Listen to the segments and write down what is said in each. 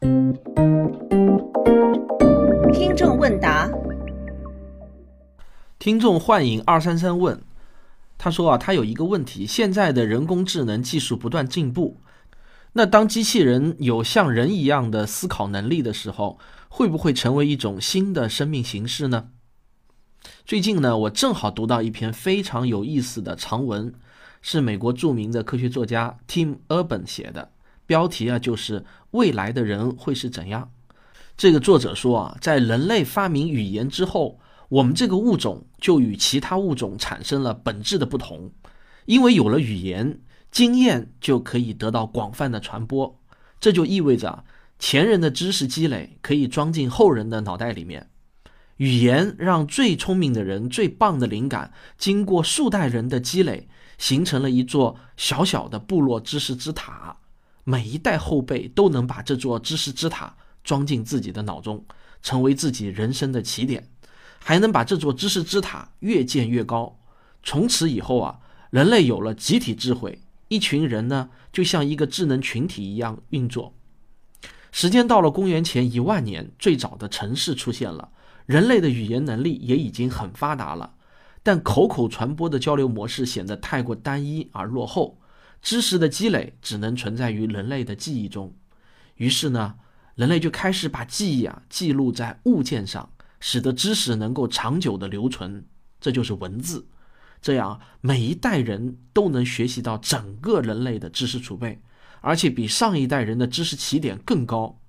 听众问答：听众幻影二三三问，他说啊，他有一个问题：现在的人工智能技术不断进步，那当机器人有像人一样的思考能力的时候，会不会成为一种新的生命形式呢？最近呢，我正好读到一篇非常有意思的长文，是美国著名的科学作家 Tim Urban 写的，标题啊就是“未来的人会是怎样”。这个作者说啊，在人类发明语言之后，我们这个物种就与其他物种产生了本质的不同，因为有了语言，经验就可以得到广泛的传播，这就意味着前人的知识积累可以装进后人的脑袋里面。语言让最聪明的人、最棒的灵感，经过数代人的积累，形成了一座小小的部落知识之塔。每一代后辈都能把这座知识之塔。装进自己的脑中，成为自己人生的起点，还能把这座知识之塔越建越高。从此以后啊，人类有了集体智慧，一群人呢就像一个智能群体一样运作。时间到了公元前一万年，最早的城市出现了，人类的语言能力也已经很发达了，但口口传播的交流模式显得太过单一而落后，知识的积累只能存在于人类的记忆中。于是呢。人类就开始把记忆啊记录在物件上，使得知识能够长久的留存，这就是文字。这样每一代人都能学习到整个人类的知识储备，而且比上一代人的知识起点更高。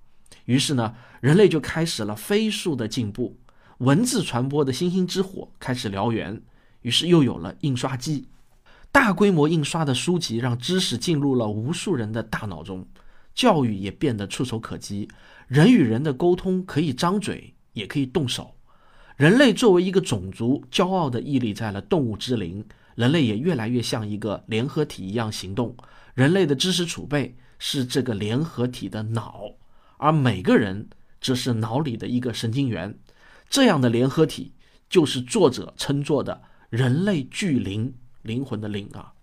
于是呢，人类就开始了飞速的进步，文字传播的星星之火开始燎原。于是又有了印刷机，大规模印刷的书籍让知识进入了无数人的大脑中。教育也变得触手可及，人与人的沟通可以张嘴，也可以动手。人类作为一个种族，骄傲地屹立在了动物之林。人类也越来越像一个联合体一样行动。人类的知识储备是这个联合体的脑，而每个人则是脑里的一个神经元。这样的联合体，就是作者称作的人类巨灵，灵魂的灵啊。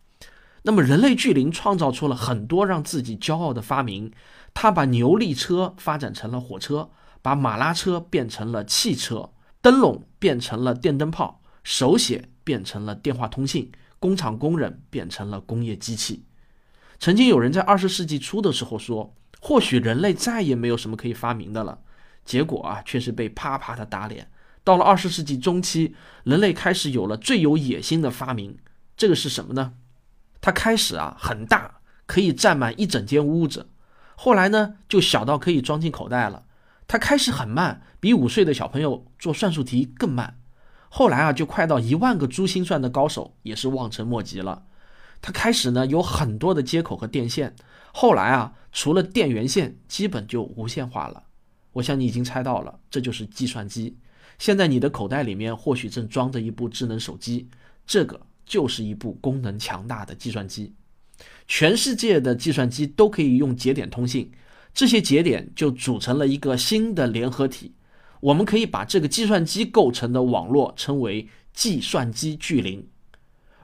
那么，人类巨灵创造出了很多让自己骄傲的发明。他把牛力车发展成了火车，把马拉车变成了汽车，灯笼变成了电灯泡，手写变成了电话通信，工厂工人变成了工业机器。曾经有人在二十世纪初的时候说，或许人类再也没有什么可以发明的了。结果啊，却是被啪啪的打脸。到了二十世纪中期，人类开始有了最有野心的发明。这个是什么呢？它开始啊很大，可以占满一整间屋子，后来呢就小到可以装进口袋了。它开始很慢，比五岁的小朋友做算术题更慢。后来啊就快到一万个珠心算的高手也是望尘莫及了。它开始呢有很多的接口和电线，后来啊除了电源线，基本就无线化了。我想你已经猜到了，这就是计算机。现在你的口袋里面或许正装着一部智能手机，这个。就是一部功能强大的计算机，全世界的计算机都可以用节点通信，这些节点就组成了一个新的联合体。我们可以把这个计算机构成的网络称为计算机巨灵。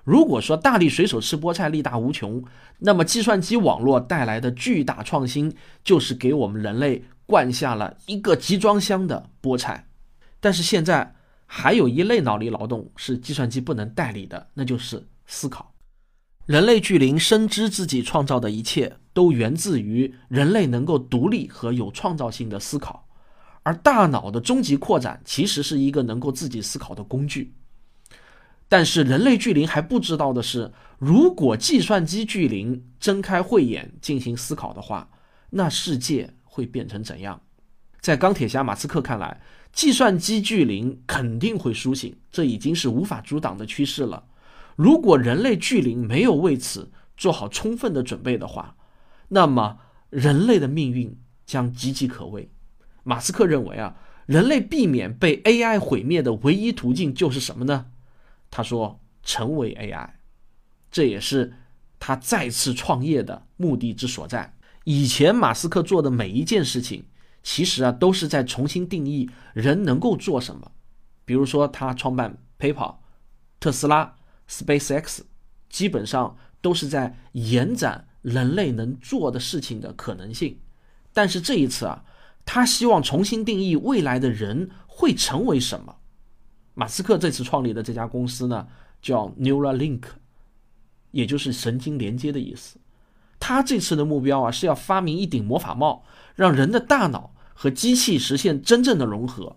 如果说大力水手吃菠菜力大无穷，那么计算机网络带来的巨大创新就是给我们人类灌下了一个集装箱的菠菜。但是现在。还有一类脑力劳动是计算机不能代理的，那就是思考。人类巨灵深知自己创造的一切都源自于人类能够独立和有创造性的思考，而大脑的终极扩展其实是一个能够自己思考的工具。但是人类巨灵还不知道的是，如果计算机巨灵睁开慧眼进行思考的话，那世界会变成怎样？在钢铁侠马斯克看来。计算机巨灵肯定会苏醒，这已经是无法阻挡的趋势了。如果人类巨灵没有为此做好充分的准备的话，那么人类的命运将岌岌可危。马斯克认为啊，人类避免被 AI 毁灭的唯一途径就是什么呢？他说：“成为 AI。”这也是他再次创业的目的之所在。以前马斯克做的每一件事情。其实啊，都是在重新定义人能够做什么。比如说，他创办 PayPal、特斯拉、SpaceX，基本上都是在延展人类能做的事情的可能性。但是这一次啊，他希望重新定义未来的人会成为什么。马斯克这次创立的这家公司呢，叫 Neuralink，也就是神经连接的意思。他这次的目标啊，是要发明一顶魔法帽，让人的大脑和机器实现真正的融合，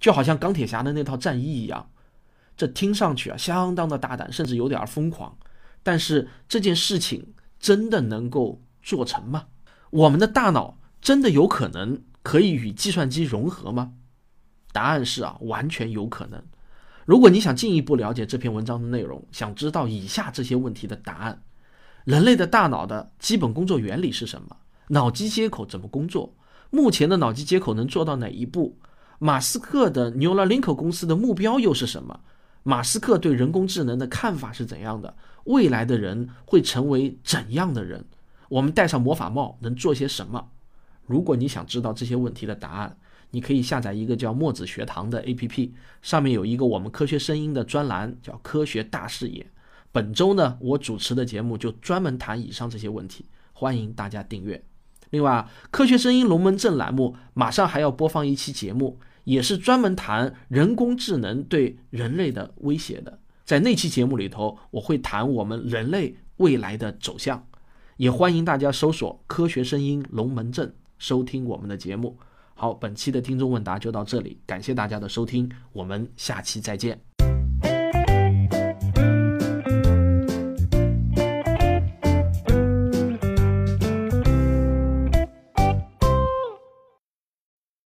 就好像钢铁侠的那套战衣一样。这听上去啊，相当的大胆，甚至有点疯狂。但是这件事情真的能够做成吗？我们的大脑真的有可能可以与计算机融合吗？答案是啊，完全有可能。如果你想进一步了解这篇文章的内容，想知道以下这些问题的答案：人类的大脑的基本工作原理是什么？脑机接口怎么工作？目前的脑机接口能做到哪一步？马斯克的 Neuralink 公司的目标又是什么？马斯克对人工智能的看法是怎样的？未来的人会成为怎样的人？我们戴上魔法帽能做些什么？如果你想知道这些问题的答案，你可以下载一个叫墨子学堂的 APP，上面有一个我们科学声音的专栏，叫“科学大视野”。本周呢，我主持的节目就专门谈以上这些问题，欢迎大家订阅。另外，科学声音龙门阵栏目马上还要播放一期节目。也是专门谈人工智能对人类的威胁的，在那期节目里头，我会谈我们人类未来的走向，也欢迎大家搜索“科学声音龙门阵”收听我们的节目。好，本期的听众问答就到这里，感谢大家的收听，我们下期再见。